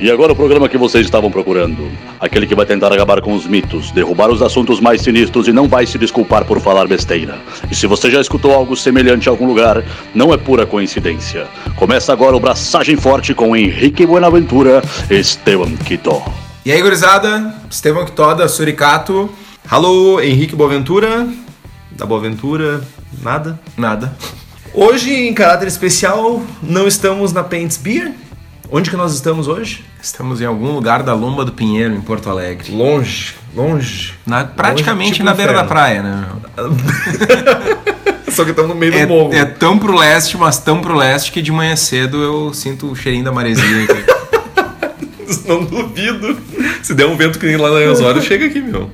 E agora o programa que vocês estavam procurando. Aquele que vai tentar acabar com os mitos, derrubar os assuntos mais sinistros e não vai se desculpar por falar besteira. E se você já escutou algo semelhante em algum lugar, não é pura coincidência. Começa agora o Braçagem Forte com Henrique Buenaventura e Esteban Quito. E aí, gurizada? Estevão Quitoda, Suricato. Alô, Henrique Boaventura. Da Boaventura, nada. Nada. Hoje, em caráter especial, não estamos na Paints Beer. Onde que nós estamos hoje? Estamos em algum lugar da Lomba do Pinheiro, em Porto Alegre. Longe, longe. Na- praticamente tipo na beira da praia, né? Só que estamos no meio do morro. É, é tão pro leste, mas tão pro leste que de manhã cedo eu sinto o cheirinho da maresia aqui. Não duvido. Se der um vento que nem lá na Osório, chega aqui, meu.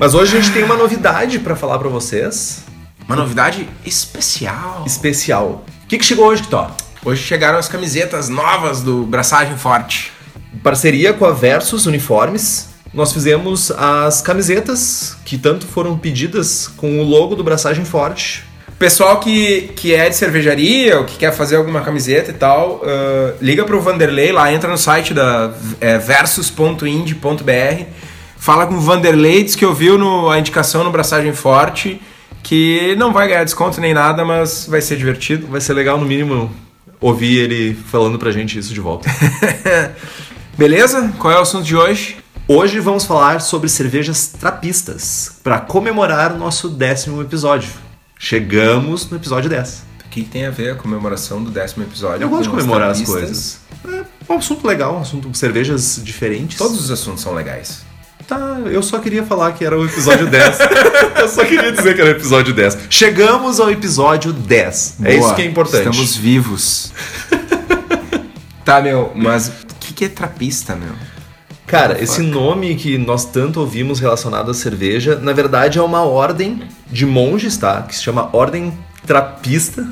Mas hoje a gente tem uma novidade pra falar pra vocês. Uma novidade especial. Especial. O que, que chegou hoje, Kitó? Hoje chegaram as camisetas novas do Braçagem Forte. Em parceria com a Versus Uniformes, nós fizemos as camisetas que tanto foram pedidas com o logo do Braçagem Forte. Pessoal que, que é de cervejaria ou que quer fazer alguma camiseta e tal, ah, liga pro Vanderlei lá, entra no site da é, versus.ind.br, fala com o Vanderlei, diz que ouviu no, a indicação no Braçagem Forte, que não vai ganhar desconto nem nada, mas vai ser divertido. Vai ser legal, no mínimo, ouvir ele falando pra gente isso de volta. Beleza? Qual é o assunto de hoje? Hoje vamos falar sobre cervejas trapistas, para comemorar o nosso décimo episódio. Chegamos no episódio 10. O que tem a ver a comemoração do décimo episódio? Eu gosto de comemorar as trapistas? coisas. É um assunto legal, um assunto cervejas diferentes. Todos os assuntos são legais. Tá, eu só queria falar que era o episódio 10. eu só queria dizer que era o episódio 10. Chegamos ao episódio 10. é Boa, isso que é importante. Estamos vivos. tá, meu, mas o que, que é trapista, meu? Cara, esse nome que nós tanto ouvimos relacionado à cerveja, na verdade é uma ordem de monges, tá? Que se chama Ordem Trapista,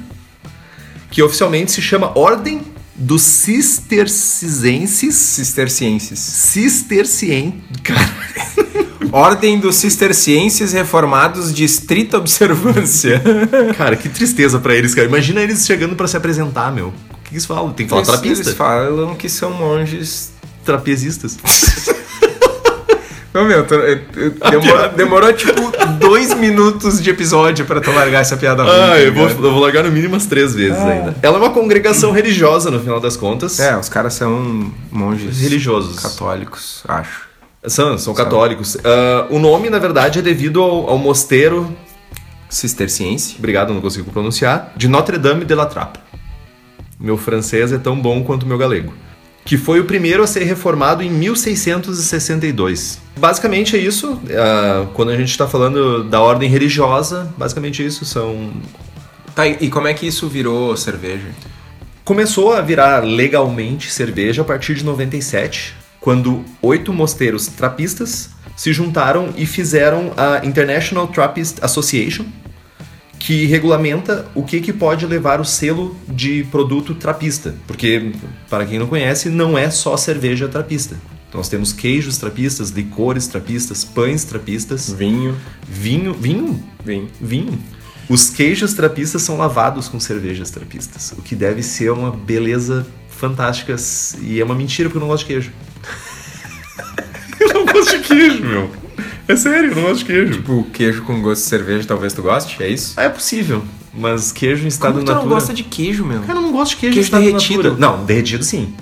que oficialmente se chama Ordem dos Cistercienses. Cistercienses. Cistercien... Cara, Ordem dos Cistercienses Reformados de Estrita Observância. cara, que tristeza pra eles, cara. Imagina eles chegando pra se apresentar, meu. O que eles falam? Tem que falar Eles- trapista? Eles falam que são monges. Trapezistas. Ô, meu, demorou, demorou tipo dois minutos de episódio pra tu largar essa piada ruim. Ah, tá eu vou, eu vou largar no mínimo umas três vezes Ah. ainda. Ela é uma congregação religiosa, no final das contas. É, os caras são monges Religiosos. católicos, acho. São, são católicos. Ah, o nome, na verdade, é devido ao, ao mosteiro, Cisterciense? obrigado, não consigo pronunciar, de Notre Dame de la Trappe. Meu francês é tão bom quanto o meu galego. Que foi o primeiro a ser reformado em 1662. Basicamente é isso. ah, quando a gente está falando da ordem religiosa, basicamente é isso. São Tá, e e como é que isso virou cerveja? Começou a virar legalmente cerveja a partir de 97, quando oito mosteiros trapistas se juntaram e fizeram a International Trappist Association, que regulamenta o que, que pode levar o selo de produto trapista. Porque, para quem não conhece, não é só cerveja trapista. Então, nós temos queijos trapistas, licores trapistas, pães trapistas, Vinho. vinho. Vinho? Vinho. Vinho. Os queijos trapistas são lavados com cervejas trapistas, o que deve ser uma beleza fantástica e é uma mentira porque eu não gosto de queijo. eu não gosto de queijo, meu. É sério, eu não gosto de queijo. Tipo, queijo com gosto de cerveja, talvez tu goste, é isso? É possível, mas queijo em estado Como tu natura. não gosta de queijo, meu? Cara, eu não gosto de queijo, Queijo em estado derretido. natura. Não, derretido sim.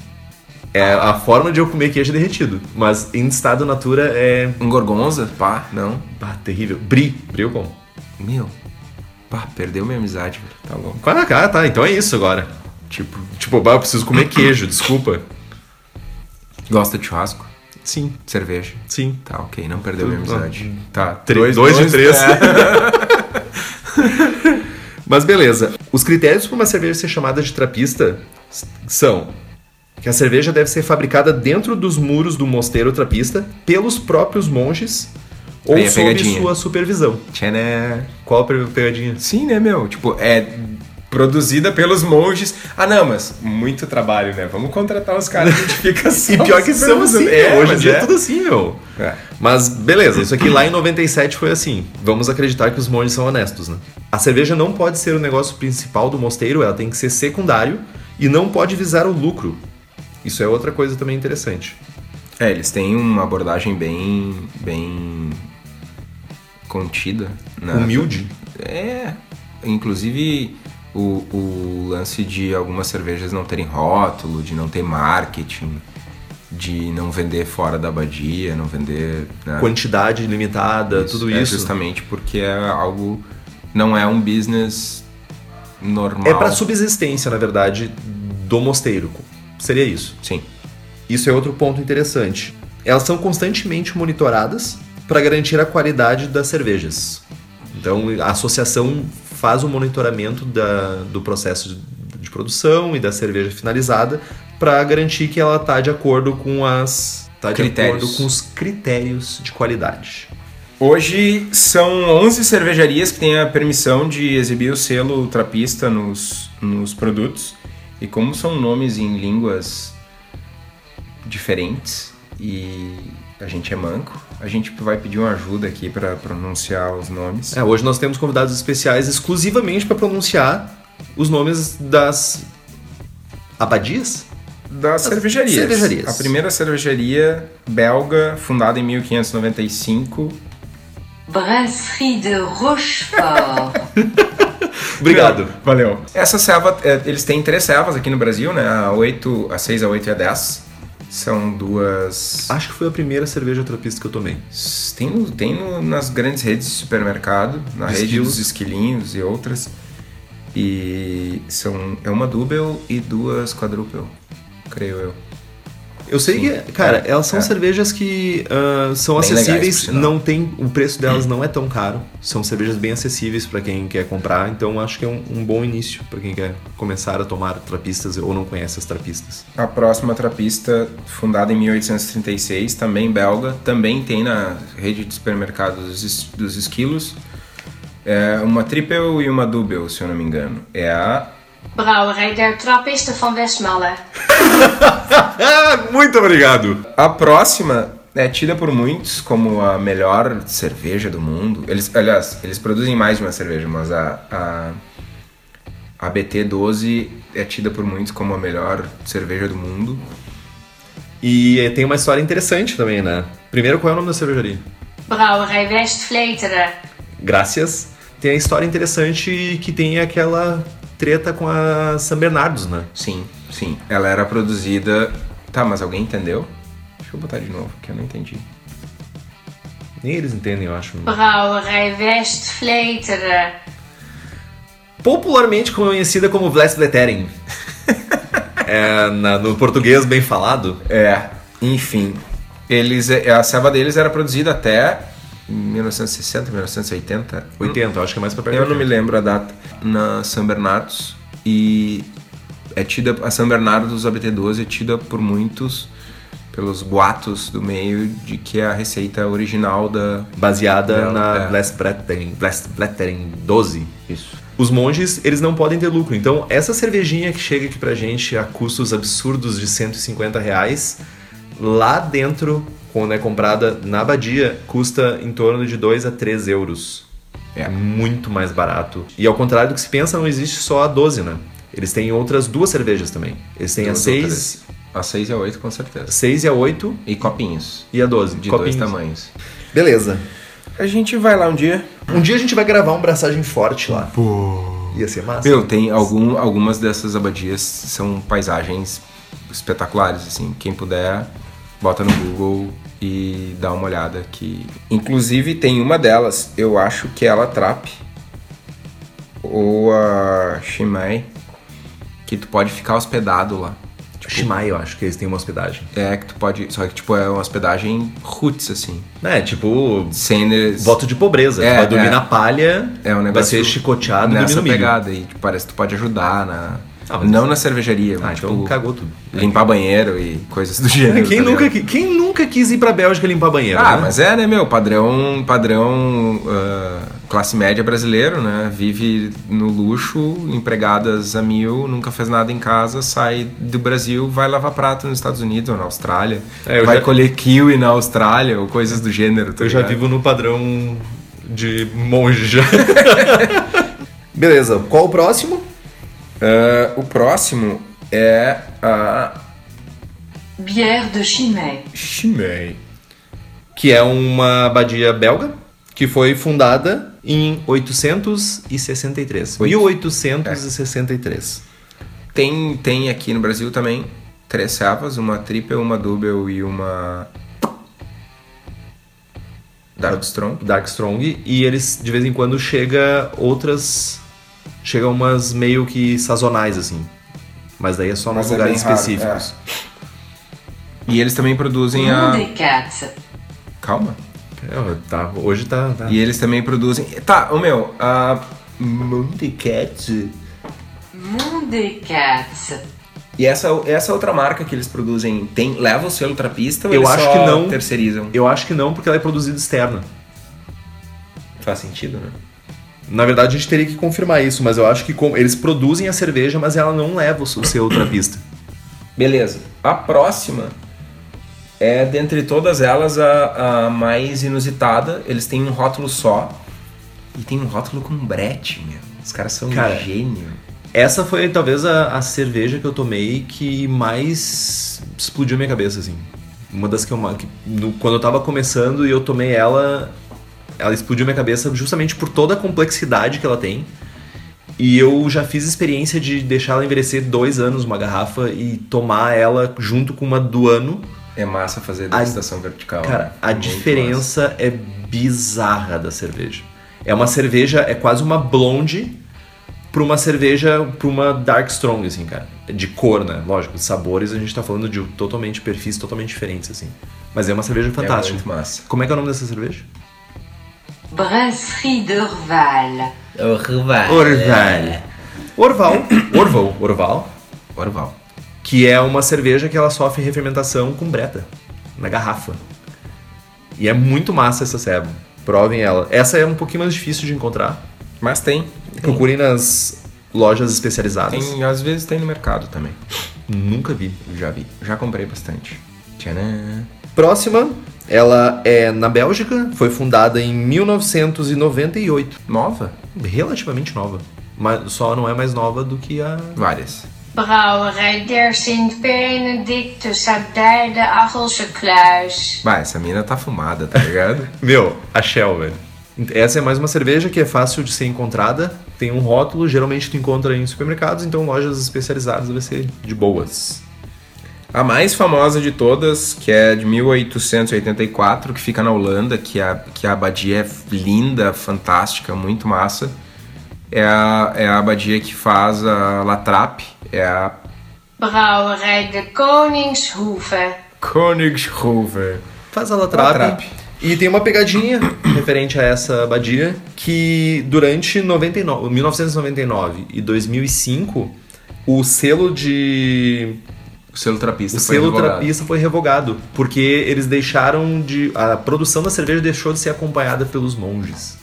É a forma de eu comer queijo derretido, mas em estado natura é Um gorgonza? Pá, não. ah, terrível. Brie, brie eu como. Meu. Pá, perdeu minha amizade, velho. Tá louco. Ah, tá, tá, então é isso agora. Tipo, tipo, bah, eu preciso comer queijo, desculpa. Gosta de churrasco? Sim, Cerveja? sim. Tá, ok, não perdeu minha amizade. Tá, Três- dois de três. é. Mas beleza. Os critérios para uma cerveja ser chamada de trapista são que a cerveja deve ser fabricada dentro dos muros do mosteiro trapista pelos próprios monges ou Aí sob pegadinha. sua supervisão. Tchané. Qual a pe- pegadinha? Sim, né, meu? Tipo, é produzida pelos monges. Ah, não, mas muito trabalho, né? Vamos contratar os caras que a gente fica só E pior que são assim, É, hoje em mas dia é. é tudo assim, meu. É. Mas beleza, isso aqui lá em 97 foi assim. Vamos acreditar que os monges são honestos, né? A cerveja não pode ser o negócio principal do mosteiro, ela tem que ser secundário e não pode visar o lucro. Isso é outra coisa também interessante. É, eles têm uma abordagem bem. bem. contida. Né? Humilde. É. Inclusive o, o lance de algumas cervejas não terem rótulo, de não ter marketing, de não vender fora da abadia, não vender. né? Quantidade limitada, tudo é isso. justamente porque é algo. não é um business normal. É para subsistência, na verdade, do mosteiro. Seria isso. Sim. Isso é outro ponto interessante. Elas são constantemente monitoradas para garantir a qualidade das cervejas. Então, a associação faz o monitoramento da- do processo de, de produção e da cerveja finalizada para garantir que ela está de acordo com as tá de Critérios. acordo com os critérios de qualidade. Hoje são 11 cervejarias que têm a permissão de exibir o selo trapista nos, nos produtos. E como são nomes em línguas diferentes e a gente é manco, a gente vai pedir uma ajuda aqui para pronunciar os nomes. É, hoje nós temos convidados especiais exclusivamente para pronunciar os nomes das abadias? Das cervejarias. cervejarias. A primeira cervejaria belga, fundada em 1595. Brasserie de Rochefort. Obrigado. Valeu. Essa serva, é, eles têm três servas aqui no Brasil, né? A 8, a 6, a 8 e a 10. São duas. Acho que foi a primeira cerveja trapista que eu tomei. Tem, no- tem no- nas grandes redes de supermercado, na rede Esquilos. dos esquilinhos e outras. E são é uma double e duas quadruple, creio eu. Eu sei Sim. que, cara, É, elas são é. cervejas que ah, são Bem legais, acessíveis, sinal. não tem, o preço delas não é tão caro. São cervejas bem acessíveis para quem quer comprar, então acho que é um, um bom início para quem quer começar a tomar trapistas ou não conhece as trapistas. A próxima trapista, fundada em 1836, também belga, também tem na rede de supermercados dos, es- dos esquilos. É uma triple e uma double, se eu não me engano. É a Brouwerij der Trappisten van Westmalle. Ah, muito obrigado! A próxima é tida por muitos como a melhor cerveja do mundo. Eles, aliás, eles produzem mais de uma cerveja, mas a, a, a BT12 é tida por muitos como a melhor cerveja do mundo. E tem uma história interessante também, né? Primeiro, qual é o nome da cervejaria? Brouwerij Westvleteren. Graças. Tem a história interessante que tem aquela treta com a São Bernardos, né? Sim, sim. Ela era produzida. Tá, mas alguém entendeu? Deixa eu botar de novo, que eu não entendi. Nem eles entendem, eu acho. Brouwerij Westvleteren. Popularmente conhecida como Vlesvleteren. é, na- no português bem falado. É, enfim. Eles, a serva deles era produzida até 1960, 1980. 80, eu acho que é mais pra perto. Eu não me 80. lembro a data. Na São Bernardos. E é tida. A São Bernardos ABT12 é tida por muitos, pelos boatos do meio, de que é a receita original da. Baseada Dela, na é. Vlesvleteren, Vlesvleteren 12. Isso. Os monges, eles não podem ter lucro. Então, essa cervejinha que chega aqui pra gente a custos absurdos de 150 reais, lá dentro, quando é comprada na abadia, custa em torno de 2 a 3 euros. É. muito mais barato. E ao contrário do que se pensa, não existe só a 12, né? Eles têm outras duas cervejas também. Eles têm Duas a ou 6, três. A 6 e a 8, com certeza. 6 e a 8 E copinhos. e a 12. De Copinhos. dois tamanhos. Beleza. A gente vai lá um dia. Um dia a gente vai gravar um braçagem forte lá. Ia ser massa. Meu, tem algum, algumas dessas abadias são paisagens espetaculares, assim. Quem puder, bota no Google e dá uma olhada que... Inclusive tem uma delas, eu acho que é a Trap ou a Shimei, que tu pode ficar hospedado lá. Shimai, eu acho que eles têm uma hospedagem. É que tu pode... Só que, tipo, é uma hospedagem roots, assim. É, tipo, Sem... eles- voto de pobreza. É, tu vai dormir é. na palha, É um vai negócio ser chicoteado dormir nessa no milho. pegada e tipo, parece que tu pode ajudar na Ah, mas- não na cervejaria, Ah, mas então tipo, cagou tudo. limpar banheiro e coisas do gênero. Quem tá nunca, ligado? quem nunca quis ir pra Bélgica limpar banheiro? Ah, né? mas é, né, meu, padrão, padrão ah, classe média brasileiro, né? Vive no luxo, empregadas a mil, nunca fez nada em casa, sai do Brasil, vai lavar prato nos Estados Unidos ou na Austrália, É, vai já- colher kiwi na Austrália ou coisas do gênero. tá Eu já ligado? vivo no padrão de monge já. Beleza, qual o próximo? Ah, o próximo é a Bière de Chimay. Chimay. que é uma abadia belga que foi fundada em 863. Oito. 1863. Tem, tem aqui no Brasil também três servas, uma triple, uma double e uma Dark Strong. Dark Strong e eles de vez em quando chega outras chega umas meio que sazonais assim. Mas daí é só nos Mas é lugares raro, específicos. E eles também produzem a. Calma. É, tá, hoje tá, tá. E eles também produzem. Tá, o meu, a Montecat. Mondecat. E essa, essa outra marca que eles produzem tem leva o selo trapista ou Eu eles acho só que não. terceirizam? Eu acho que não, porque ela é produzida externa. Faz sentido, né? Na verdade, a gente teria que confirmar isso, mas eu acho que com- eles produzem a cerveja, mas ela não leva o seu trapista. Beleza. A próxima é, dentre todas elas, a, a mais inusitada. Eles têm um rótulo só. E tem um rótulo com brete, meu. Os caras são Cara, um gênio. Essa foi talvez a, a cerveja que eu tomei que mais explodiu minha cabeça, assim. Uma das que eu. que no- quando eu tava começando e eu tomei ela, ela explodiu minha cabeça justamente por toda a complexidade que ela tem. E eu já fiz experiência de deixar ela envelhecer dois anos uma garrafa e tomar ela junto com uma do ano. É massa fazer degustação vertical. Cara, né? a Muito diferença é bizarra da cerveja. É uma cerveja, é quase uma blonde pra uma cerveja, pra uma dark strong, assim, cara. De cor, né? Lógico, de sabores a gente tá falando de totalmente perfis totalmente diferentes, assim. Mas é uma cerveja massa. fantástica. É muito massa. Como é que é o nome dessa cerveja? Brasserie d'Orval. Orval. Orval. Orval. Orval. Orval. Orval. Que é uma cerveja que ela sofre refermentação com breta. Na garrafa. E é muito massa essa ceba. Provem ela. Essa é um pouquinho mais difícil de encontrar. Mas tem. Procurem nas lojas especializadas. Tem, às vezes tem no mercado também. Nunca vi. Já vi. Já comprei bastante. Tcharam. Próxima, ela é na Bélgica, foi fundada em 1998. Nova? Relativamente nova. Mas só não é mais nova do que a. Várias. Brouwerij der Sint-Benedictus Abdij de Achelse Kluis. Vai, essa mina tá fumada, tá ligado? Meu, a Shell, velho. Essa é mais uma cerveja que é fácil de ser encontrada. Tem um rótulo, geralmente tu encontra em supermercados, então lojas especializadas vai ser de boas. A mais famosa de todas, que é de 1884, que fica na Holanda, que a, que a abadia é linda, fantástica, muito massa. É a, é a abadia que faz a Latrap, é a Brouwerij de Koningshoeve. Königshofer. Faz a Latrap. Latrap. E tem uma pegadinha referente a essa abadia que durante 99, 1999 e 2005 o selo de O selo trapista o foi selo revogado. trapista foi revogado porque eles deixaram de a produção da cerveja deixou de ser acompanhada pelos monges.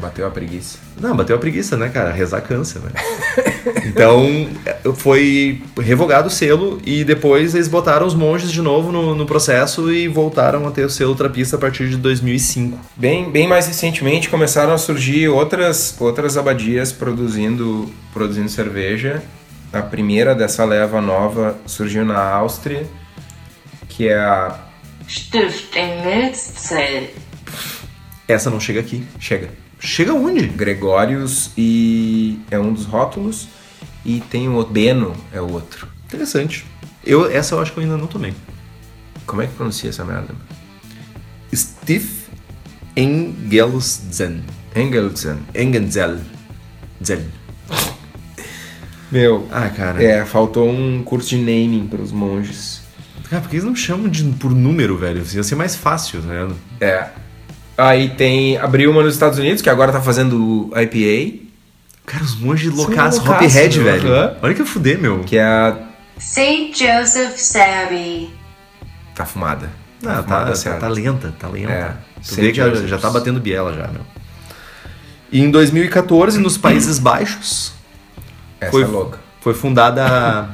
Bateu a preguiça. Não, bateu a preguiça, né, cara? Rezar cansa, né? então, foi revogado o selo e depois eles botaram os monges de novo no, no processo e voltaram a ter o selo trapista a partir de 2005. Bem, bem mais recentemente começaram a surgir outras, outras abadias produzindo, produzindo cerveja. A primeira dessa leva nova surgiu na Áustria, que é a. Essa não chega aqui. Chega. Chega onde? Gregórios e é um dos rótulos e tem o Beno é o outro. Interessante. Eu, essa eu acho que eu ainda não tomei. Como é que pronuncia essa merda? Stiff Engelsen. Engelsen. Engenzel. Zel. Meu, Ah, cara. é, faltou um curso de naming para os monges. Cara, por que eles não chamam de, por número, velho? Ia ser mais fácil, né? É. Aí tem. Abriu uma nos Estados Unidos, que agora tá fazendo IPA, Cara, os monges loucaço, Hophead, né? velho. Aham. Olha que fuder, meu. que é a. St. Joseph Sabi. Tá fumada. Ah, tá, fumada tá, tá lenta, tá lenta. É, tu vê que já, já tá batendo biela já, meu. E em 2014, nos Países Baixos, Essa foi, é louca. foi fundada a...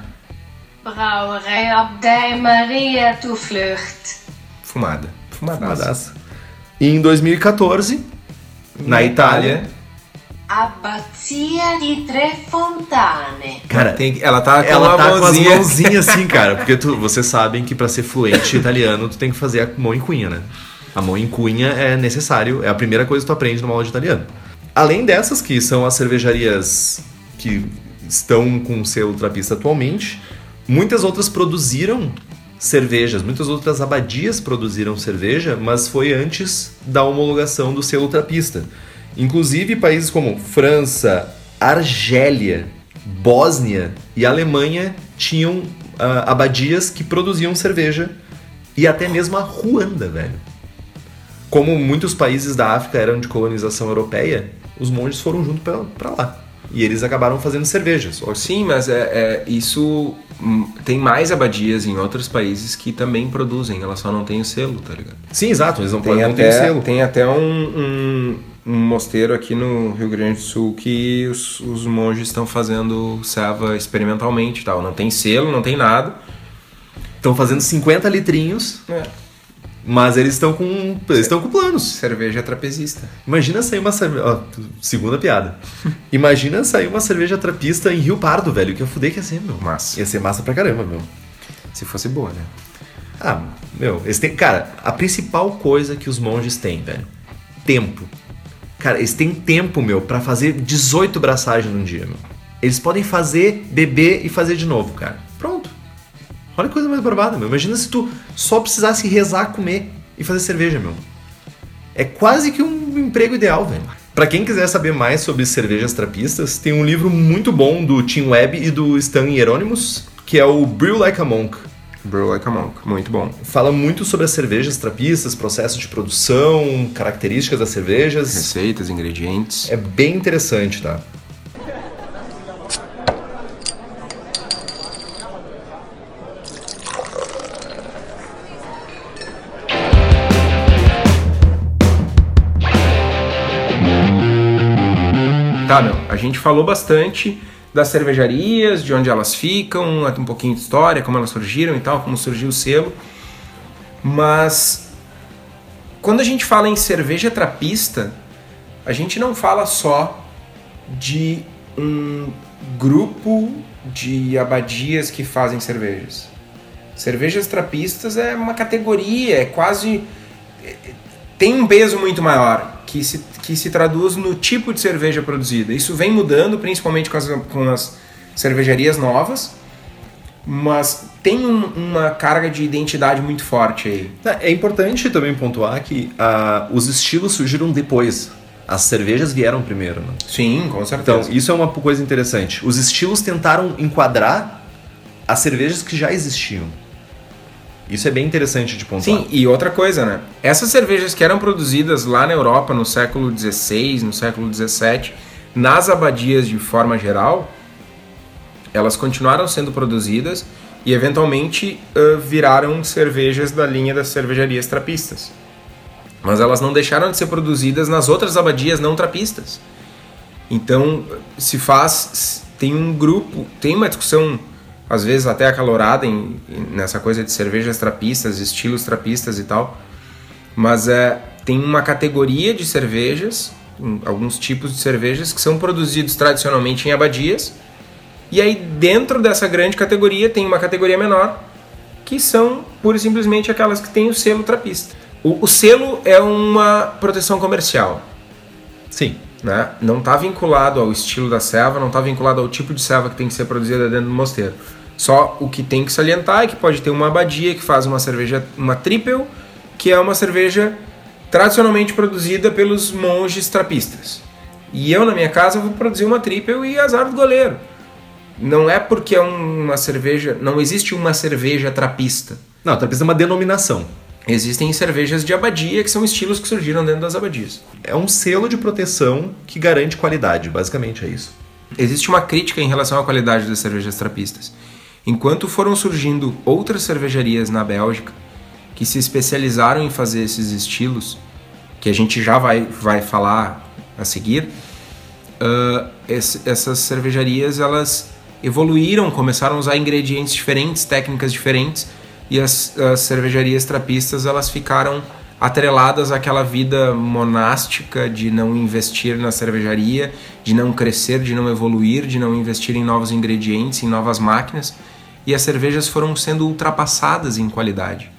Brouwerij Abdij Maria Toevlucht. Fumada. Fumadaça. Fumadaça. E em 2014, na, Itália, Abbazia di Tre Fontane. Cara, Tem- ela tá com ela tá com as mãozinha. mãozinhas assim, cara. Porque tu, vocês sabem que pra ser fluente italiano, tu tem que fazer a mão em cunha, né? A mão em cunha é necessário, é a primeira coisa que tu aprende numa aula de italiano. Além dessas, que são as cervejarias que estão com o selo trapista atualmente, muitas outras produziram cervejas, muitas outras abadias produziram cerveja, mas foi antes da homologação do selo trapista. Inclusive países como França, Argélia, Bósnia e Alemanha tinham ah, abadias que produziam cerveja e até mesmo a Ruanda, velho. Como muitos países da África eram de colonização europeia, os monges foram junto pra lá. E eles acabaram fazendo cervejas. Ó, Sim, mas é, é- isso hum, tem mais abadias em outros países que também produzem, elas só não têm o selo, tá ligado? Sim, exato, eles não Tem podem não ter o até, selo. tem até um, um, um mosteiro aqui no Rio Grande do Sul que os, os monges estão fazendo serva experimentalmente tal. Não tem selo, não tem nada. Estão fazendo 50 litrinhos, É, mas eles estão com. Eles estão com planos. cerveja trapezista. Imagina sair uma cerveja. Ó, segunda piada. Imagina sair uma cerveja trapista em Rio Pardo, velho. Que eu fudei que ia ser, meu. Massa. Ia ser massa pra caramba, meu. Se fosse boa, né? Ah, meu, eles têm. Cara, a principal coisa que os monges têm, velho. Tempo. Cara, eles têm tempo, meu, pra fazer 18 braçagens num dia, meu. Eles podem fazer, beber e fazer de novo, cara. Olha que coisa mais barbada, meu. Imagina se tu só precisasse rezar, comer e fazer cerveja, meu. É quase que um emprego ideal, velho. Pra quem quiser saber mais sobre cervejas trapistas, tem um livro muito bom do Tim Webb e do Stan Hieronymus, que é o Brew Like a Monk. Brew Like a Monk. Muito bom. Fala muito sobre as cervejas trapistas, processo de produção, características das cervejas. Receitas, ingredientes. É bem interessante, tá? Tá, meu. A gente falou bastante das cervejarias, de onde elas ficam, um pouquinho de história, como elas surgiram e tal, como surgiu o selo. Mas quando a gente fala em cerveja trapista, a gente não fala só de um grupo de abadias que fazem cervejas. Cervejas trapistas é uma categoria, é quase. tem um peso muito maior, que se, que se traduz no tipo de cerveja produzida. Isso vem mudando, principalmente com as, com as cervejarias novas, mas tem um- uma carga de identidade muito forte aí. É importante também pontuar que ah, os estilos surgiram depois. As cervejas vieram primeiro, né? Sim, com certeza. Então, isso é uma coisa interessante. Os estilos tentaram enquadrar as cervejas que já existiam. Isso é bem interessante de pontuar. Sim, e outra coisa, né? Essas cervejas que eram produzidas lá na Europa no século XVI, no século XVII, nas abadias de forma geral, elas continuaram sendo produzidas e eventualmente ãh, viraram cervejas da linha das cervejarias trapistas. Mas elas não deixaram de ser produzidas nas outras abadias não trapistas. Então, se faz. Tem um grupo, tem uma discussão, às vezes até acalorada, em, nessa coisa de cervejas trapistas, estilos trapistas e tal. Mas é, tem uma categoria de cervejas, alguns tipos de cervejas, que são produzidos tradicionalmente em abadias. E aí, dentro dessa grande categoria, tem uma categoria menor, que são pura e simplesmente aquelas que têm o selo trapista. O, o selo é uma proteção comercial Sim. né? Não está vinculado ao estilo da serva, não está vinculado ao tipo de serva que tem que ser produzida dentro do mosteiro. Só o que tem que salientar é que pode ter uma abadia que faz uma cerveja, uma triple, que é uma cerveja tradicionalmente produzida pelos monges trapistas. E eu, na minha casa, vou produzir uma triple e azar do goleiro. Não é porque é uma cerveja. Não existe uma cerveja trapista. Não, trapista é uma denominação. Existem cervejas de abadia que são estilos que surgiram dentro das abadias. É um selo de proteção que garante qualidade, basicamente é isso. Existe uma crítica em relação à qualidade das cervejas trapistas. Enquanto foram surgindo outras cervejarias na Bélgica que se especializaram em fazer esses estilos, que a gente já vai, vai falar a seguir, ah, esse- essas cervejarias elas evoluíram, começaram a usar ingredientes diferentes, técnicas diferentes, e as, as cervejarias trapistas elas ficaram atreladas àquela vida monástica de não investir na cervejaria, de não crescer, de não evoluir, de não investir em novos ingredientes, em novas máquinas, e as cervejas foram sendo ultrapassadas em qualidade.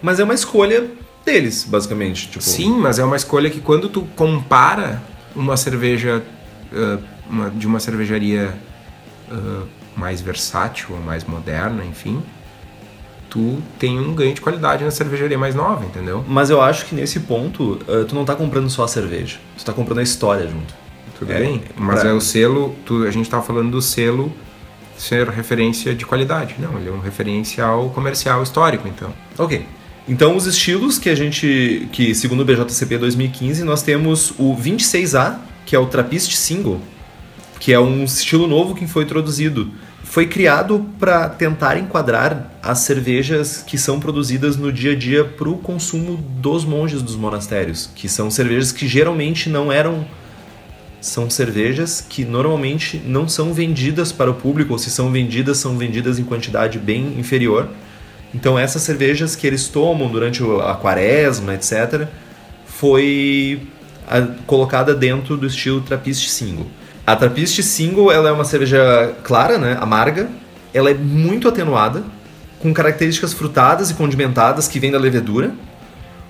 Mas é uma escolha deles, basicamente. Tipo, Sim, mas é uma escolha que quando tu compara uma cerveja ah, uma- de uma cervejaria ah, mais versátil, ou mais moderna, enfim, tu tem um ganho de qualidade na cervejaria mais nova, entendeu? Mas eu acho que nesse ponto, uh, tu não tá comprando só a cerveja. Tu tá comprando a história junto. Tudo É, bem, mas pra- é o selo, tu- a gente tava falando do selo ser referência de qualidade. Não, ele é um referencial comercial histórico, então. Ok. Então, os estilos que a gente, que segundo o BJCP 2015, nós temos o 26A, que é o Trappist Single, que é um estilo novo que foi introduzido. Foi criado para tentar enquadrar as cervejas que são produzidas no dia a dia para o consumo dos monges dos monastérios, que são cervejas que geralmente não eram são cervejas que normalmente não são vendidas para o público, ou se são vendidas, são vendidas em quantidade bem inferior. Então essas cervejas que eles tomam durante a quaresma, etc., foi a- colocada dentro do estilo Trappist Single. A Trappist Single ela é uma cerveja clara, né, amarga, ela é muito atenuada, com características frutadas e condimentadas que vêm da levedura,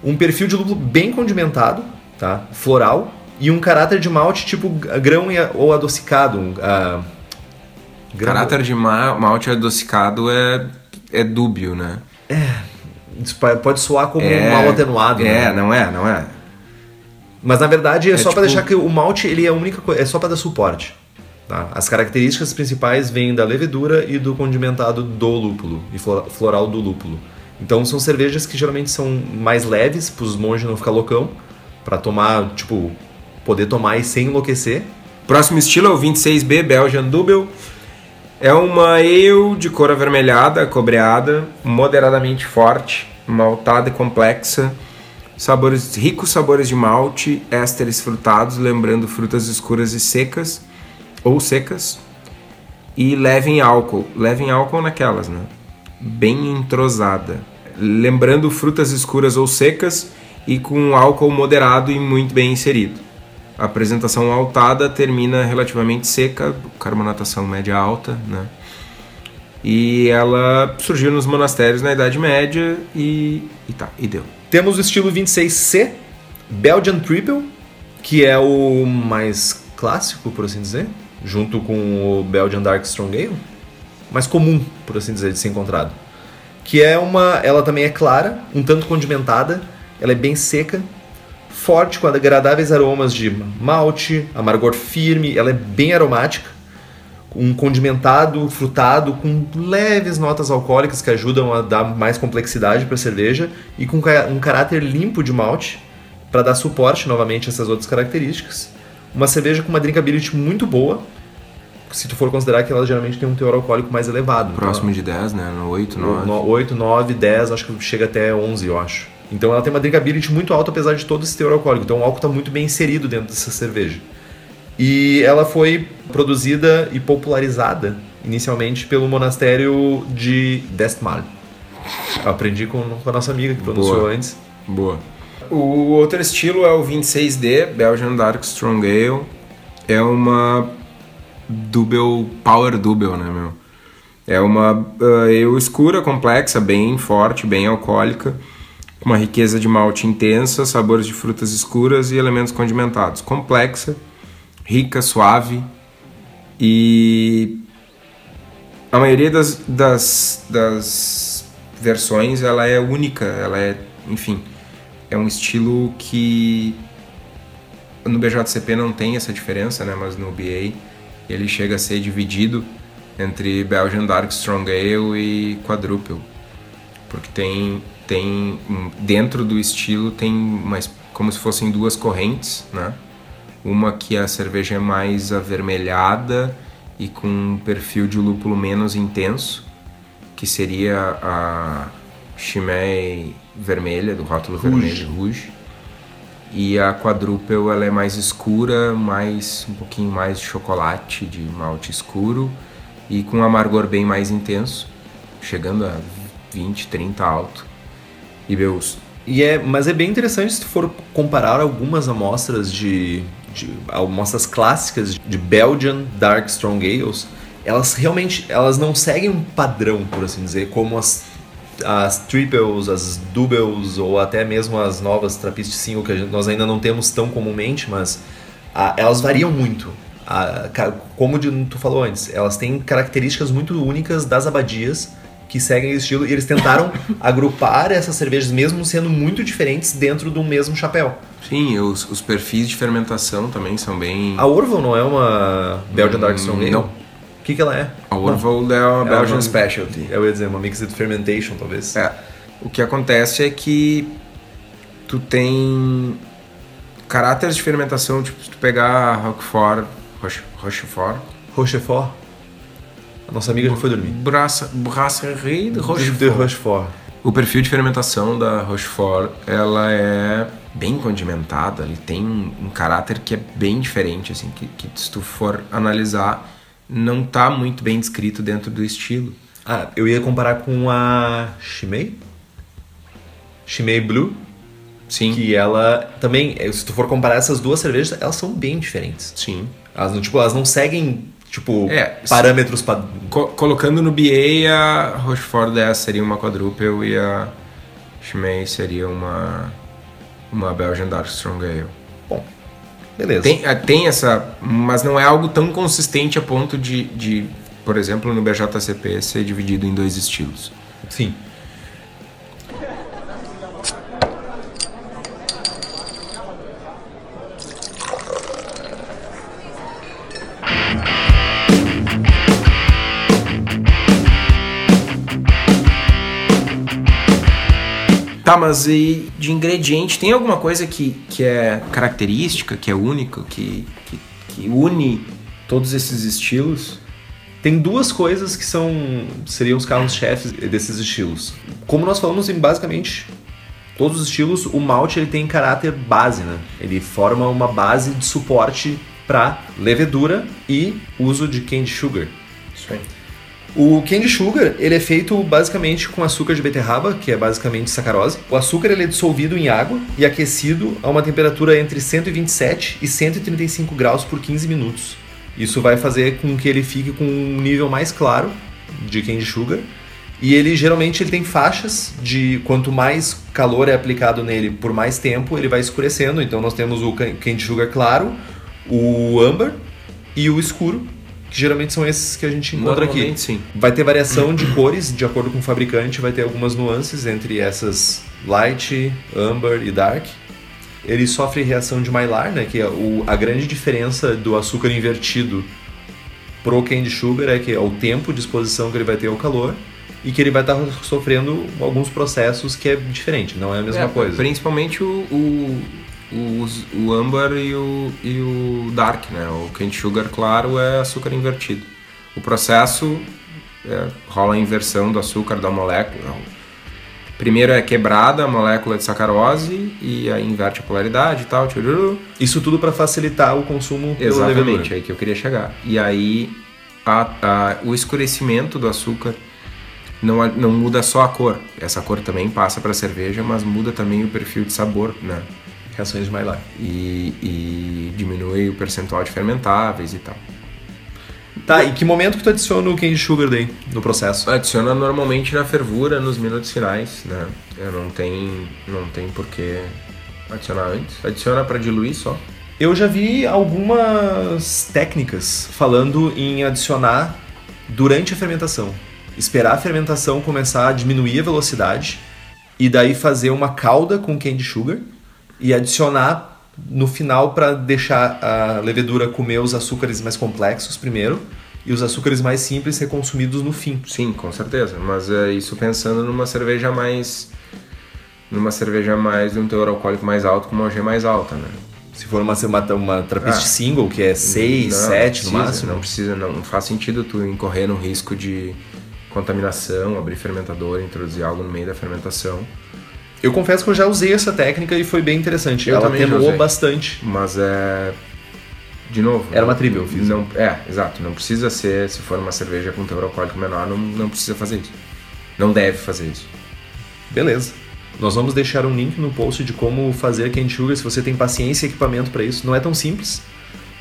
um perfil de lúpulo bem condimentado, tá? floral, e um caráter de malte tipo grão ou adocicado. um, ah, grão- Caráter de ma- malte adocicado é, é dúbio, né? Pa- pode soar como um mal atenuado. É, né? não é, não é. Mas na verdade é, É só pra tipo- deixar que o malte ele é a única coisa, é só pra dar suporte. Tá? As características principais vêm da levedura e do condimentado do lúpulo e flo- floral do lúpulo. Então são cervejas que geralmente são mais leves para os monges não ficar loucão, Pra tomar, tipo, poder tomar e sem enlouquecer. Próximo estilo é o 26B Belgian Double. É uma ale de cor avermelhada, cobreada, moderadamente forte, maltada e complexa. Sabores, ricos sabores de malte, ésteres frutados, lembrando frutas escuras e secas, ou secas. E leve em álcool. Leve em álcool naquelas, né? Bem entrosada. Lembrando frutas escuras ou secas e com álcool moderado e muito bem inserido. A apresentação altada termina relativamente seca, carbonatação média alta, né? E ela surgiu nos monastérios na Idade Média e, e tá, e deu. Temos o estilo 26C, Belgian Triple, que é o mais clássico, por assim dizer, junto com o Belgian Dark Strong Ale, mais comum, por assim dizer, de ser encontrado. Que é uma, ela também é clara, um tanto condimentada, ela é bem seca, forte com agradáveis aromas de malte, amargor firme, ela é bem aromática, um condimentado, frutado, com leves notas alcoólicas que ajudam a dar mais complexidade para a cerveja e com um caráter limpo de malte para dar suporte novamente a essas outras características. Uma cerveja com uma drinkability muito boa, se tu for considerar que ela geralmente tem um teor alcoólico mais elevado. Próximo de 10, né? No 8, 9. No 8, 9, 10, acho que chega até 11, eu acho. Então ela tem uma drinkability muito alta, apesar de todo esse teor alcoólico. Então o álcool está muito bem inserido dentro dessa cerveja. E ela foi produzida e popularizada inicialmente pelo monastério de Destmal. Aprendi com, com a nossa amiga que pronunciou Boa. antes. Boa. O outro estilo é o 26D, Belgian Dark Strong Ale. É uma double, power double, né, meu? É uma uh, ale escura, complexa, bem forte, bem alcoólica, uma riqueza de malte intensa, sabores de frutas escuras e elementos condimentados. Complexa, rica, suave e a maioria das, das, das versões ela é única, ela é, enfim, é um estilo que no BJCP não tem essa diferença, né? Mas no BA ele chega a ser dividido entre Belgian Dark Strong Ale e Quadruple, porque tem tem dentro do estilo tem mais como se fossem duas correntes, né? Uma que a cerveja é mais avermelhada e com um perfil de lúpulo menos intenso, que seria a Chimay vermelha, do rótulo vermelho, Rouge. E a quadruple ela é mais escura, mais um pouquinho mais de chocolate, de malte escuro e com um amargor bem mais intenso, chegando a 20, 30 alto. Meus E é, mas é bem interessante se tu for comparar algumas amostras de, de amostras clássicas de Belgian Dark Strong Ales, elas realmente elas não seguem um padrão, por assim dizer, como as as triples, as doubles ou até mesmo as novas Trappist single que gente, nós ainda não temos tão comumente, mas a, elas variam muito. A, como tu falou antes, elas têm características muito únicas das abadias que seguem esse estilo e eles tentaram agrupar essas cervejas mesmo sendo muito diferentes dentro do mesmo chapéu. Sim, os, os perfis de fermentação também são bem. A Orval não é uma Belgian Dark Strong Ale? Não. O que, que ela é? A Orval é uma É Belgian uma- Specialty. Eu ia dizer, uma Mixed Fermentation, talvez. É. O que acontece é que tu tem caráteres de fermentação, tipo, se tu pegar Roquefort, Roche- Rochefort, Rochefort. A nossa amiga já foi dormir. Brassa- Brasserie de Rochefort. De Rochefort. O perfil de fermentação da Rochefort, ela é bem condimentada, ele tem um, caráter que é bem diferente, assim, que, que se tu for analisar, não tá muito bem descrito dentro do estilo. Ah, eu ia comparar com a Chimay. Chimay Blue. Sim, Que ela também, se tu for comparar essas duas cervejas, elas são bem diferentes. sim. Elas não, tipo, elas não seguem, tipo, É, parâmetros pa- Co- colocando no BA, a Rochefort 10 seria uma quadruple e a Chimay seria uma, uma Belgian Dark Strong Ale. Bom, beleza. Tem, eh, tem essa, mas não é algo tão consistente a ponto de, de, por exemplo, no BJCP ser dividido em dois estilos. Sim. Tá, mas e de ingrediente, tem alguma coisa que, que é característica, que é única, que, que, que une todos esses estilos? Tem duas coisas que são seriam os carros-chefes desses estilos. Como nós falamos em basicamente todos os estilos, o malte ele tem caráter base, né? Ele forma uma base de suporte para levedura e uso de cane sugar. Isso aí. O candy sugar, ele é feito basicamente com açúcar de beterraba, que é basicamente sacarose. O açúcar ele é dissolvido em água e aquecido a uma temperatura entre 127 e 135 graus por 15 minutos. Isso vai fazer com que ele fique com um nível mais claro de candy sugar. E ele geralmente ele tem faixas de quanto mais calor é aplicado nele por mais tempo, ele vai escurecendo. Então nós temos o can- candy sugar claro, o amber e o escuro, que geralmente são esses que a gente encontra aqui. Sim. Vai ter variação de cores de acordo com o fabricante, vai ter algumas nuances entre essas light, amber e dark. Ele sofre reação de Maillard, né, que é o, a grande diferença do açúcar invertido pro candy sugar é que é o tempo de exposição que ele vai ter ao calor e que ele vai estar sofrendo alguns processos que é diferente, não é a mesma É, coisa. Principalmente o, o, o, o Amber e o, e o Dark, né? O Candy Sugar claro é açúcar invertido. O processo é, rola a inversão do açúcar da molécula. Primeiro é quebrada a molécula de sacarose e aí inverte a polaridade e tal. tchururu. Isso tudo para facilitar o consumo Exatamente, é aí que eu queria chegar. E aí a- a- o escurecimento do açúcar não, não muda só a cor. Essa cor também passa para a cerveja, mas muda também o perfil de sabor, né? Reações de Maillard. E, e diminui o percentual de fermentáveis e tal. Tá, e que momento que tu adiciona o candy sugar daí no processo? Adiciona normalmente na fervura, nos minutos finais, né? Eu não tem, não tem por que adicionar antes. Adiciona para diluir só. Eu já vi algumas técnicas falando em adicionar durante a fermentação. Esperar a fermentação começar a diminuir a velocidade e daí fazer uma calda com candy sugar e adicionar no final para deixar a levedura comer os açúcares mais complexos primeiro e os açúcares mais simples ser consumidos no fim. Sim, com certeza. Mas é isso pensando numa cerveja mais. numa cerveja mais de um teor alcoólico mais alto com uma OG mais alta, né? Se for uma, uma, uma Trappist Ah. single, que é 6, Não, 7 no máximo, Não precisa, não faz sentido tu incorrer no risco de contaminação, abrir fermentador, introduzir algo no meio da fermentação. Eu confesso que eu já usei essa técnica e foi bem interessante. Eu Ela atenuou bastante. Mas é. De novo. Era uma triple, eu fiz. Não, é, exato. Não precisa ser, se for uma cerveja com teor alcoólico menor, não, não precisa fazer isso. Não deve fazer isso. Beleza. Nós vamos deixar um link no post de como fazer cane sugar, se você tem paciência e equipamento para isso. Não é tão simples,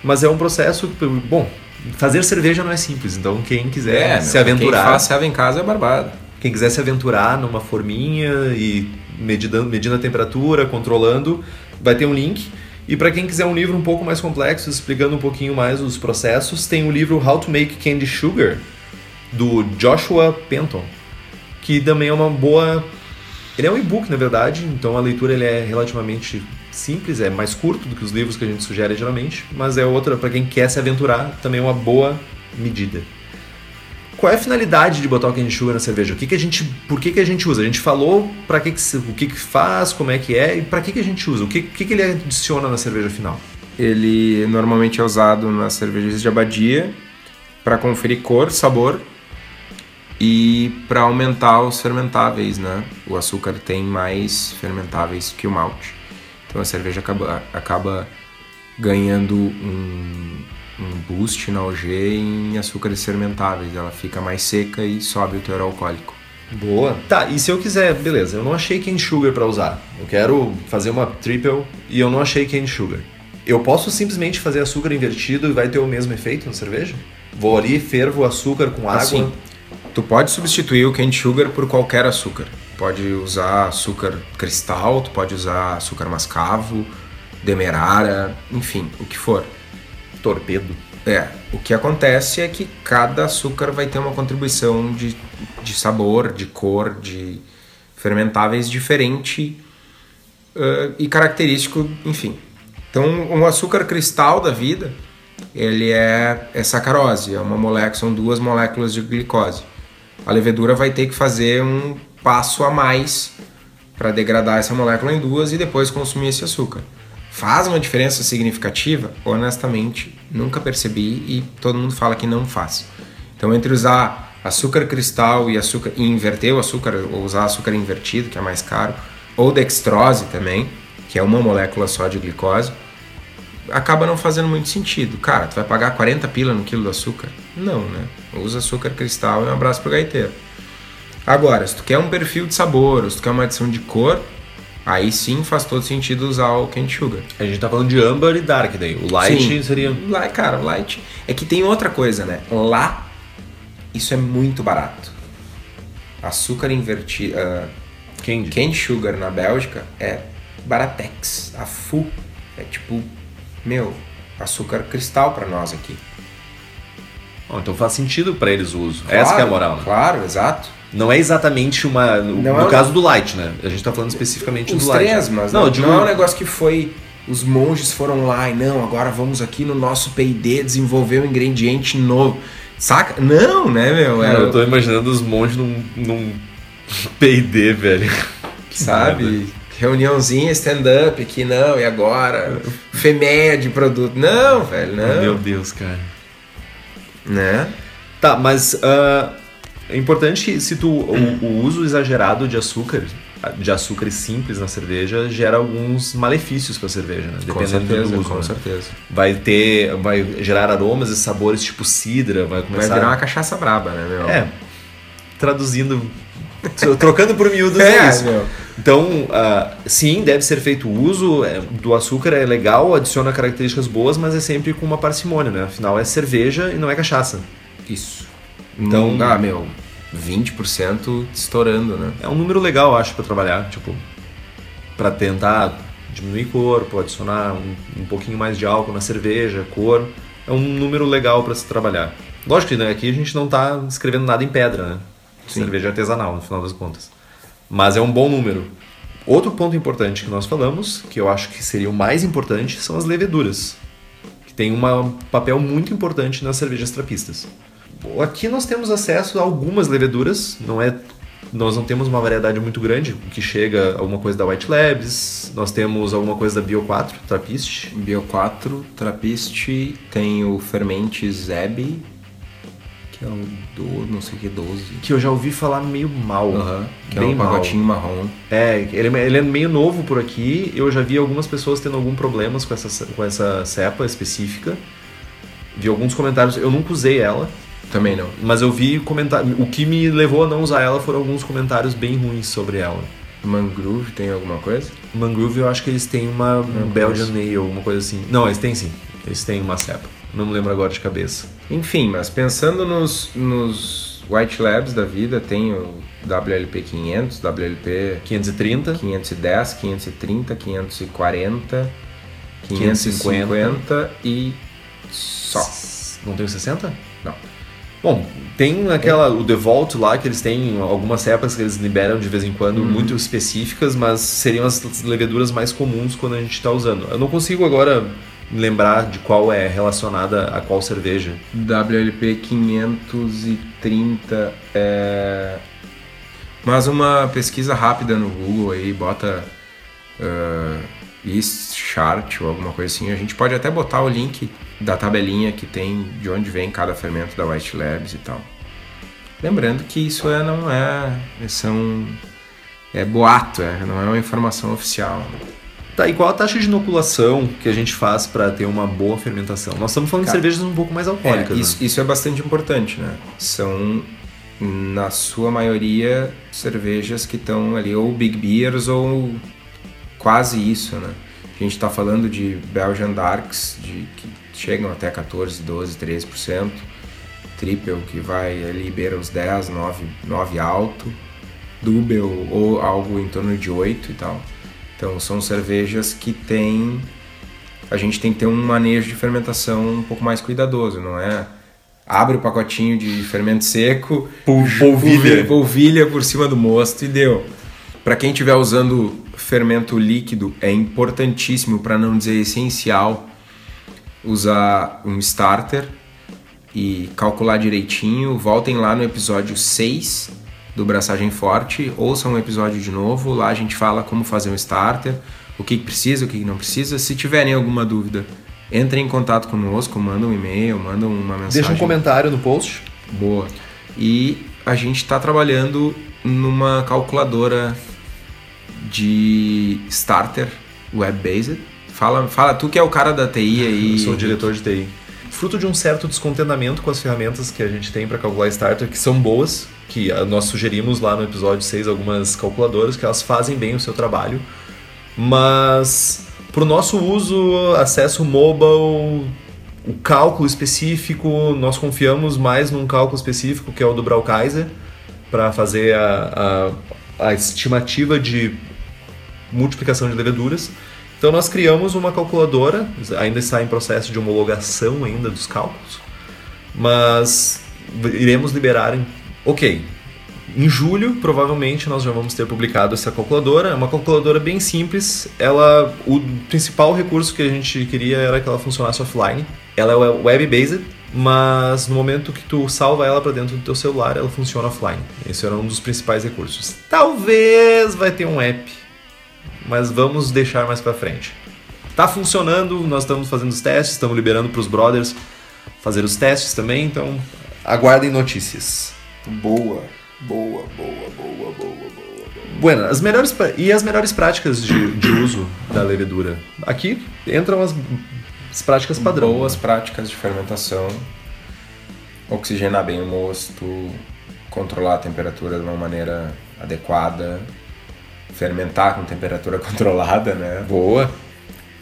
mas é um processo. Bom, fazer cerveja não é simples, então quem quiser se É, meu, aventurar. Quem faz serve em casa é barbado. Quem quiser se aventurar numa forminha e medindo, medindo a temperatura, controlando, vai ter um link. E para quem quiser um livro um pouco mais complexo, explicando um pouquinho mais os processos, tem o livro How to Make Candy Sugar, do Joshua Penton, que também é uma boa... Ele é um e-book, na verdade, então a leitura ele é relativamente simples, é mais curto do que os livros que a gente sugere geralmente, mas é outra, para quem quer se aventurar, também é uma boa medida. Qual é a finalidade de botar o candy sugar na cerveja? O que, que a gente, por que, que a gente usa? A gente falou para que, que o que, que faz, como é que é e para que, que a gente usa? O que, que, que ele adiciona na cerveja final? Ele normalmente é usado nas cervejas de abadia para conferir cor, sabor e para aumentar os fermentáveis, né? O açúcar tem mais fermentáveis que o malte. Então a cerveja acaba, acaba ganhando um, um boost na OG em açúcares fermentáveis. Ela fica mais seca e sobe o teor alcoólico. Boa. Tá, e se eu quiser, beleza, eu não achei cane sugar para usar. Eu quero fazer uma triple e eu não achei cane sugar. Eu posso simplesmente fazer açúcar invertido e vai ter o mesmo efeito na cerveja? Vou ali, fervo o açúcar com água. Assim, tu pode substituir o cane sugar por qualquer açúcar. Pode usar açúcar cristal, tu pode usar açúcar mascavo, demerara, enfim, o que for. Torpedo. É, o que acontece é que cada açúcar vai ter uma contribuição de, de sabor, de cor, de fermentáveis diferente ãh, e característico, enfim. Então, um açúcar cristal da vida, ele é, é sacarose, é uma molécula, são duas moléculas de glicose. A levedura vai ter que fazer um passo a mais para degradar essa molécula em duas e depois consumir esse açúcar. Faz uma diferença significativa? Honestamente, nunca percebi e todo mundo fala que não faz. Então, entre usar açúcar cristal e açúcar e inverter o açúcar, ou usar açúcar invertido, que é mais caro, ou dextrose também, que é uma molécula só de glicose, acaba não fazendo muito sentido. Cara, tu vai pagar 40 pila no quilo do açúcar? Não, né? Usa açúcar cristal e um abraço pro gaiteiro. Agora, se tu quer um perfil de sabor, se tu quer uma adição de cor, aí sim faz todo sentido usar o cane sugar. A gente tá falando de amber e dark daí. O light Sim. seria. Lá, cara, light. É que tem outra coisa, né? Lá, isso é muito barato. Açúcar invertido. ah, Candy. sugar na Bélgica é baratex. A FU é tipo, meu, açúcar cristal pra nós aqui. Então faz sentido para eles o uso. Essa que é a moral, né? Claro, exato. Não é exatamente uma. No, no é um- caso do light, né? A gente tá falando especificamente Os do light. três, mas não, não, digo- não é um negócio que foi. Os monges foram lá e não, agora vamos aqui no nosso PD desenvolver um ingrediente novo. Saca? Não, né, meu? Era, eu tô imaginando os monges num, num PD, velho. sabe? Reuniãozinha, stand-up aqui, não, e agora? Feméia de produto. Não, velho, não. Meu Deus, cara. Né? Tá, mas ah, é importante se tu o, o uso exagerado de açúcar, de açúcares simples na cerveja gera alguns malefícios para a cerveja, né? Com Dependendo certeza, do uso. com né? certeza. Vai ter, vai gerar aromas e sabores tipo cidra, vai Vai começar. virar uma cachaça braba, né, meu? É, traduzindo, trocando por miúdos É, é isso. meu. Então, ah, sim, deve ser feito o uso é, do açúcar, é legal, adiciona características boas, mas é sempre com uma parcimônia, né? Afinal, é cerveja e não é cachaça. Isso. Então- Então, ah, meu, 20% estourando, né? É um número legal, acho, para trabalhar, tipo, para tentar diminuir corpo, adicionar um, um pouquinho mais de álcool na cerveja, cor. É um número legal para se trabalhar. Lógico que né, aqui a gente não tá escrevendo nada em pedra, né? Sim. Cerveja artesanal, no final das contas. Mas é um bom número. Outro ponto importante que nós falamos, que eu acho que seria o mais importante, são as leveduras. Que tem um papel muito importante nas cervejas trapistas. Aqui nós temos acesso a algumas leveduras, não é nós não temos uma variedade muito grande, o que chega alguma coisa da White Labs, nós temos alguma coisa da Bio 4, Trappist. Bio 4, Trappist, tem o Fermente Zeb, que é um do não sei o que, 12. que eu já ouvi falar meio mal. Aham, que é bem um mal. pacotinho marrom. É, ele, ele é meio novo por aqui. Eu já vi algumas pessoas tendo algum problemas com essa, com essa cepa específica. Vi alguns comentários. Eu nunca usei ela, Também não. mas eu vi comentários. O que me levou a não usar ela foram alguns comentários bem ruins sobre ela. Mangrove tem alguma coisa? Mangrove eu acho que eles têm uma Não Belgian. Ale, alguma coisa assim. Não, eles têm sim. Eles têm uma cepa. Não me lembro agora de cabeça. Enfim, mas pensando nos, nos White Labs da vida, tem o WLP 500, WLP 530. 510, 530, 540, 550 550 e só. Não tem o 60? Não. Bom, tem aquela, o Devolt lá, que eles têm algumas cepas que eles liberam de vez em quando, Uhum. muito específicas, mas seriam as leveduras mais comuns quando a gente está usando. Eu não consigo agora lembrar de qual é relacionada a qual cerveja. WLP 530 é. Mas uma pesquisa rápida no Google aí, bota uh, East Chart ou alguma coisa assim. A gente pode até botar o link da tabelinha que tem de onde vem cada fermento da White Labs e tal. Lembrando que isso é, não é. São. É boato, é, não é uma informação oficial. Tá, e qual a taxa de inoculação que a gente faz para ter uma boa fermentação? Nós estamos falando Cara, de cervejas um pouco mais alcoólicas, É, né? isso, isso é bastante importante, né? São, na sua maioria, cervejas que estão ali ou Big Beers ou quase isso, né? A gente está falando de Belgian Darks, de, que chegam até 14, 12, 13%. Triple, que vai ali beira os 10, 9, 9 alto. Double ou algo em torno de 8 e tal. Então são cervejas que tem a gente tem que ter um manejo de fermentação um pouco mais cuidadoso, não é? Abre o pacotinho de fermento seco, polvilha. polvilha por cima do mosto e deu. Para quem estiver usando fermento líquido, é importantíssimo, para não dizer essencial, usar um starter e calcular direitinho. Voltem lá no episódio 6 do Braçagem Forte, ouçam o episódio de novo, lá a gente fala como fazer um starter, o que precisa, o que que não precisa. Se tiverem alguma dúvida, entrem em contato conosco, mandam um e-mail, mandam uma mensagem. Deixa um comentário no post. Boa. E a gente está trabalhando numa calculadora de starter web-based. Fala, fala, tu que é o cara da TI aí. Eu sou o diretor de TI. Fruto de um certo descontentamento com as ferramentas que a gente tem para calcular starter, que são boas, que ah, nós sugerimos lá no episódio 6 algumas calculadoras que elas fazem bem o seu trabalho, mas para o nosso uso, acesso mobile, o cálculo específico, nós confiamos mais num cálculo específico que é o do Braukaiser para fazer a, a, a estimativa de multiplicação de leveduras. Então nós criamos uma calculadora, ainda está em processo de homologação ainda dos cálculos, mas iremos liberar em... Ok, em julho provavelmente nós já vamos ter publicado essa calculadora, é uma calculadora bem simples, ela, o principal recurso que a gente queria era que ela funcionasse offline, ela é web-based, mas no momento que tu salva ela para dentro do teu celular, ela funciona offline. Esse era um dos principais recursos. Talvez vai ter um app, mas vamos deixar mais para frente. Tá funcionando, nós estamos fazendo os testes, estamos liberando para os brothers fazer os testes também, então aguardem notícias. Boa, boa, boa, boa, boa, boa. Bueno, as melhores e as melhores práticas de, de uso da levedura. Aqui entram as, as práticas padrão. Boas práticas de fermentação, oxigenar bem o mosto, controlar a temperatura de uma maneira adequada, fermentar com temperatura controlada, né? Boa.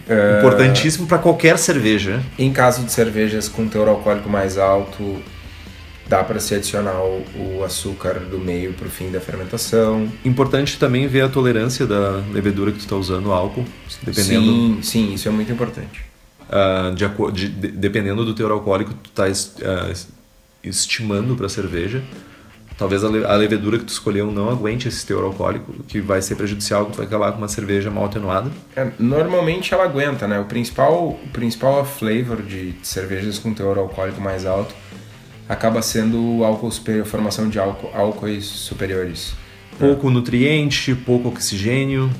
É, Importantíssimo para qualquer cerveja. Em caso de cervejas com teor alcoólico mais alto, dá para se adicionar o, o açúcar do meio para o fim da fermentação. Importante também ver a tolerância da levedura que tu está usando, o álcool, dependendo, Sim, sim, isso é muito importante. ah, de, de- de- dependendo do teor alcoólico que tu está estimando para a cerveja. Talvez a, le- a levedura que tu escolheu não aguente esse teor alcoólico, que vai ser prejudicial, que tu vai acabar com uma cerveja mal atenuada. É, normalmente ela aguenta, né? O principal, o principal flavor de cervejas com teor alcoólico mais alto acaba sendo o álcool superior, formação de álcool, álcoois superiores. Pouco nutriente, pouco oxigênio.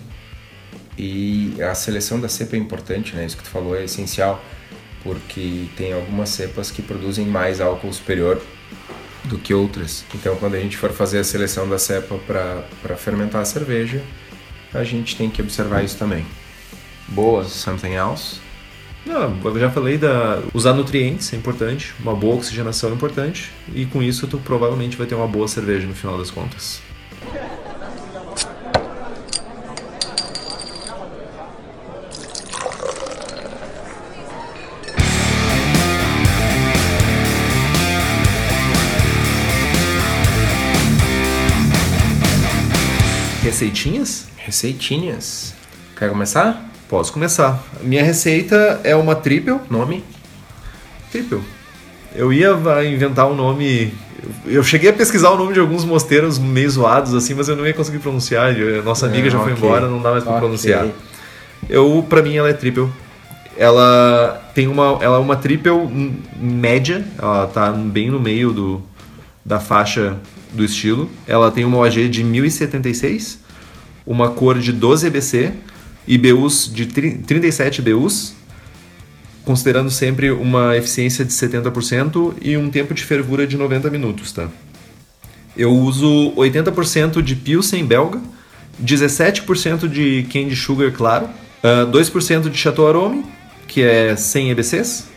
E a seleção da cepa é importante, né? Isso que tu falou é essencial, porque tem algumas cepas que produzem mais álcool superior do que outras. Então, quando a gente for fazer a seleção da cepa para fermentar a cerveja, a gente tem que observar isso também. Boa. Something else? Não, eu já falei da usar nutrientes é importante, uma boa oxigenação é importante e com isso tu provavelmente vai ter uma boa cerveja no final das contas. Receitinhas? Receitinhas. Quer começar? Posso começar. Minha receita é uma triple. Nome? Triple. Eu ia inventar um nome. Eu cheguei a pesquisar o nome de alguns mosteiros meio zoados, assim, mas eu não ia conseguir pronunciar. Nossa amiga É, já foi embora, não dá mais pra Ok. pronunciar. Eu, pra mim, ela é triple. Ela tem uma, ela é uma triple média. Ela tá bem no meio do, da faixa do estilo. Ela tem uma OG de 1076, uma cor de 12 EBC e BUs de tri- 37 BUs, considerando sempre uma eficiência de 70% e um tempo de fervura de 90 minutos, tá? Eu uso 80% de Pilsen belga, 17% de Candy Sugar claro, ah, 2% de Chateau Arome, que é 100 EBCs,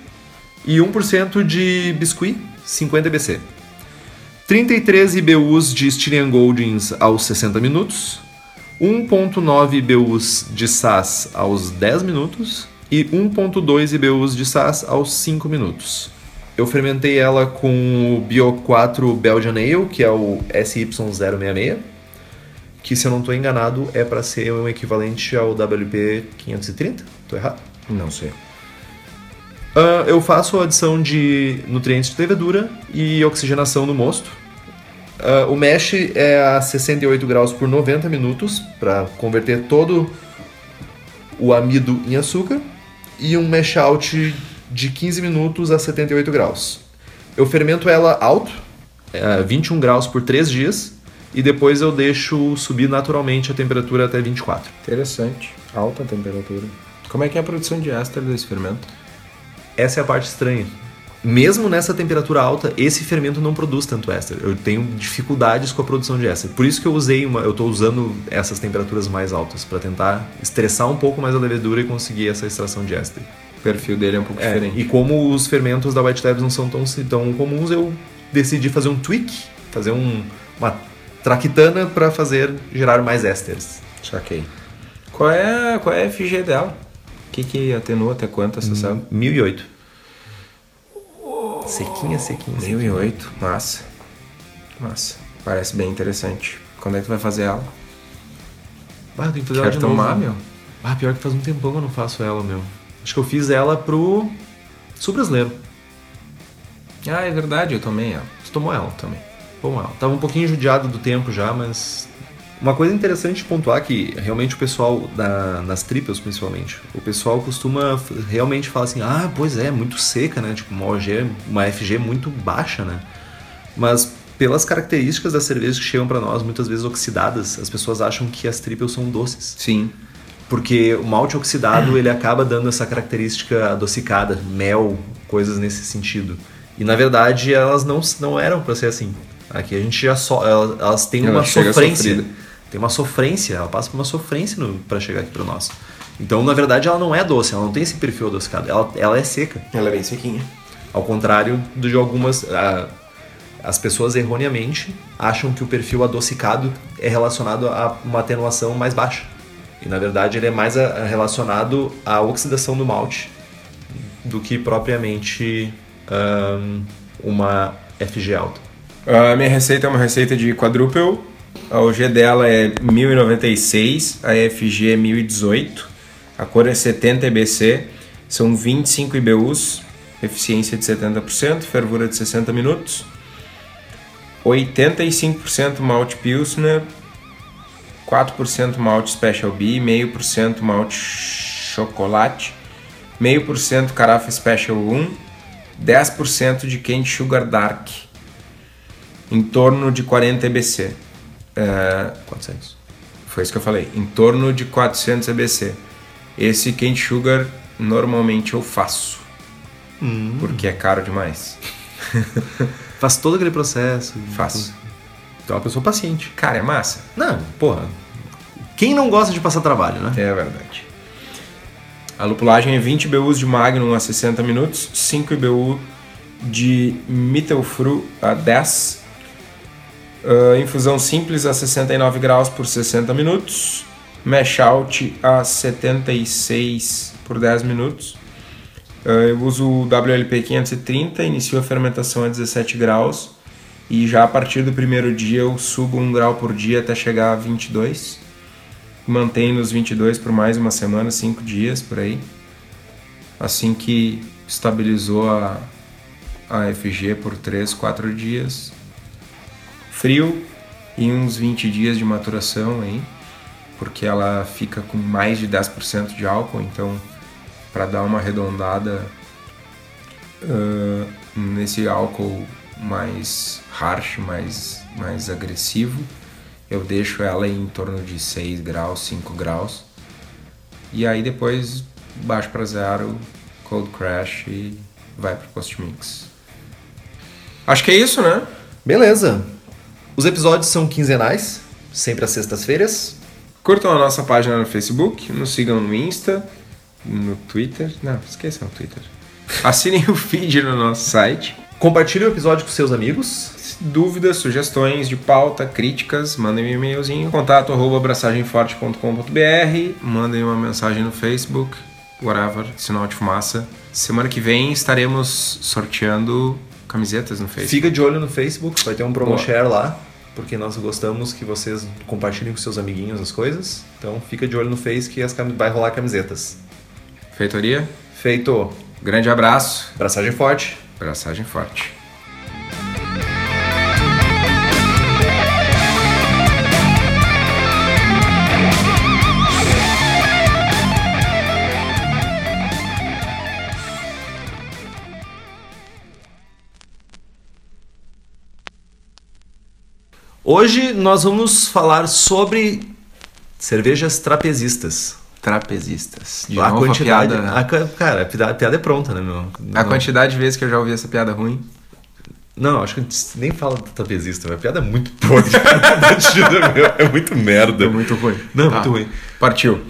e 1% de biscuit, 50 EBC. 33 IBUs de Stylian Goldings aos 60 minutos, 1.9 IBUs de SAS aos 10 minutos e 1.2 IBUs de SAS aos 5 minutos. Eu fermentei ela com o Bio 4 Belgian Ale, que é o SY066, que se eu não estou enganado é para ser um equivalente ao WP 530. Tô errado? Não sei. Ah, eu faço a adição de nutrientes de levedura e oxigenação no mosto. Ah, o mesh é a 68 graus por 90 minutos para converter todo o amido em açúcar e um mesh out de 15 minutos a 78 graus. Eu fermento ela alto, a 21 graus por 3 dias e depois eu deixo subir naturalmente a temperatura até 24. Interessante. Alta temperatura. Como é que é a produção de éster desse fermento? Essa é a parte estranha. Mesmo nessa temperatura alta, esse fermento não produz tanto éster. Eu tenho dificuldades com a produção de éster. Por isso que eu usei uma, eu estou usando essas temperaturas mais altas para tentar estressar um pouco mais a levedura e conseguir essa extração de éster. O perfil dele é um pouco É, diferente. e como os fermentos da White Labs não são tão, tão comuns, eu decidi fazer um tweak, fazer um, uma traquitana para fazer gerar mais ésteres. Saquei. Qual é, qual é a FG dela? O que, que atenua até quanto essa sabe? 1008. Sequinha, sequinha, sequinha. 1008. Massa. Massa. Parece bem interessante. Quando é que tu vai fazer ela? Ah, tem que fazer ela Quer de novo. tomar, meu? Ah, pior que faz um tempão que eu não faço ela, meu. Acho que eu fiz ela pro sul brasileiro. Ah, é verdade, eu tomei ela. Você tomou ela também. Tomou ela. Tava um pouquinho judiado do tempo já, mas. Uma coisa interessante de pontuar que realmente o pessoal, da, nas triples principalmente, o pessoal costuma realmente falar assim: ah, pois é, muito seca, né? Tipo, uma OG, uma FG muito baixa, né? Mas pelas características das cervejas que chegam pra nós, muitas vezes oxidadas, as pessoas acham que as triples são doces. Sim. Porque o malte oxidado ele acaba dando essa característica adocicada, mel, coisas nesse sentido. E na verdade elas não, não eram para ser assim. Aqui a gente já só elas, elas têm Ela uma sofrência, sofrida. Tem uma sofrência, ela passa por uma sofrência para chegar aqui para nós. Então na verdade ela não é doce, ela não tem esse perfil adocicado, ela, ela é seca. Ela é bem sequinha. Ao contrário de algumas. ah, as pessoas erroneamente acham que o perfil adocicado é relacionado a uma atenuação mais baixa. E na verdade ele é mais ah, relacionado à oxidação do malte do que propriamente ahn, uma FG alta. A minha receita é uma receita de quadruple. A OG dela é 1096, a FG é 1018, a cor é 70 EBC, são 25 IBUs, eficiência de 70%, fervura de 60 minutos, 85% malte Pilsner, 4% malte Special B, 0,5% malte chocolate, 0,5% carafa Special 1, 10% de Candy Sugar Dark, em torno de 40 EBC. É, 400. foi isso que eu falei, em torno de 400 EBC. Esse Candy Sugar normalmente eu faço, porque é caro demais. Faz todo aquele processo. Faço. Então é uma pessoa paciente. Cara, é massa. Não, porra. Quem não gosta de passar trabalho, né? É verdade. A lupulagem é 20 IBUs de Magnum a 60 minutos, 5 IBU de Mittelfru a 10. Ah, infusão simples a 69 graus por 60 minutos. Mash out a 76 por 10 minutos. Ah, eu uso o WLP 530, inicio a fermentação a 17 graus. E já a partir do primeiro dia eu subo um grau por dia até chegar a 22. Mantenho nos 22 por mais uma semana, cinco dias por aí. Assim que estabilizou a, a FG por 3, 4 dias. Frio e uns 20 dias de maturação aí, porque ela fica com mais de 10% de álcool, então para dar uma arredondada uh, nesse álcool mais harsh, mais, mais agressivo, eu deixo ela em torno de 6 graus, 5 graus. E aí depois baixo para zero, cold crash e vai para post mix. Acho que é isso, né? Beleza. Os episódios são quinzenais, sempre às sextas-feiras. Curtam a nossa página no Facebook, nos sigam no Insta, no Twitter. Não, esqueçam o Twitter. Assinem o feed no nosso site. Compartilhe o episódio com seus amigos. Dúvidas, sugestões de pauta, críticas, mandem um e-mailzinho. Contato arroba abraçagemforte.com.br. Mandem uma mensagem no Facebook, whatever, sinal de fumaça. Semana que vem estaremos sorteando camisetas no Facebook. Fica de olho no Facebook, vai ter um promo Boa. share lá, porque nós gostamos que vocês compartilhem com seus amiguinhos as coisas. Então fica de olho no Face que as cam- vai rolar camisetas. Feitoria, Feito. grande abraço, Abraçagem forte. abraçagem forte. Hoje nós vamos falar sobre cervejas trapezistas. Trapezistas. De a novo, quantidade. a piada, a ca- cara, a piada, a piada é pronta, né, meu? a Não- quantidade de vezes que eu já ouvi essa piada ruim. Não, acho que a gente nem fala do trapezista, mas a piada é muito podre. É muito merda. É muito ruim. Não, Tá. muito ruim. Partiu.